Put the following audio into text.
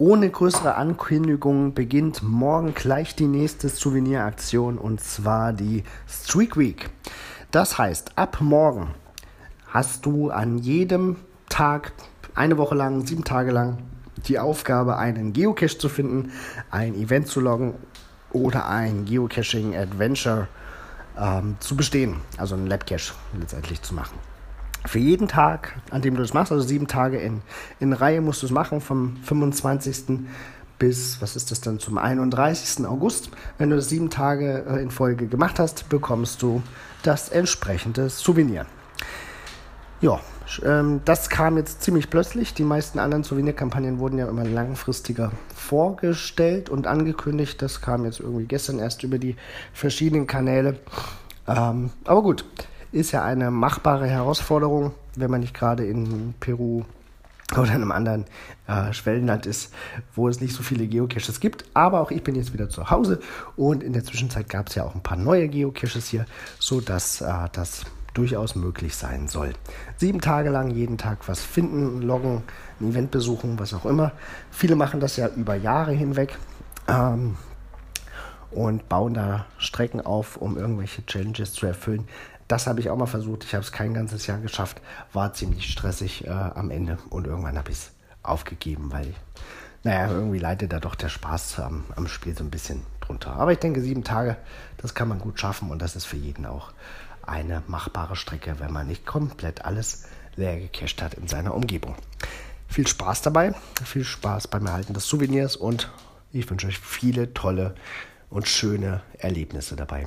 Ohne größere Ankündigungen beginnt morgen gleich die nächste Souveniraktion und zwar die Streak Week. Das heißt, ab morgen hast du an jedem Tag, eine Woche lang, sieben Tage lang, die Aufgabe, einen Geocache zu finden, ein Event zu loggen oder ein Geocaching Adventure ähm, zu bestehen, also ein Labcache letztendlich zu machen für jeden Tag, an dem du das machst, also sieben Tage in, in Reihe musst du es machen, vom 25. bis, was ist das dann, zum 31. August. Wenn du das sieben Tage äh, in Folge gemacht hast, bekommst du das entsprechende Souvenir. Ja, ähm, das kam jetzt ziemlich plötzlich. Die meisten anderen Souvenirkampagnen wurden ja immer langfristiger vorgestellt und angekündigt. Das kam jetzt irgendwie gestern erst über die verschiedenen Kanäle. Ähm, aber gut, ist ja eine machbare Herausforderung, wenn man nicht gerade in Peru oder in einem anderen äh, Schwellenland ist, wo es nicht so viele Geocaches gibt. Aber auch ich bin jetzt wieder zu Hause und in der Zwischenzeit gab es ja auch ein paar neue Geocaches hier, sodass äh, das durchaus möglich sein soll. Sieben Tage lang jeden Tag was finden, loggen, ein Event besuchen, was auch immer. Viele machen das ja über Jahre hinweg. Ähm, und bauen da Strecken auf, um irgendwelche Challenges zu erfüllen. Das habe ich auch mal versucht. Ich habe es kein ganzes Jahr geschafft. War ziemlich stressig äh, am Ende und irgendwann habe ich es aufgegeben, weil, naja, irgendwie leidet da doch der Spaß am, am Spiel so ein bisschen drunter. Aber ich denke, sieben Tage, das kann man gut schaffen und das ist für jeden auch eine machbare Strecke, wenn man nicht komplett alles leer gecached hat in seiner Umgebung. Viel Spaß dabei, viel Spaß beim Erhalten des Souvenirs und ich wünsche euch viele tolle und schöne Erlebnisse dabei.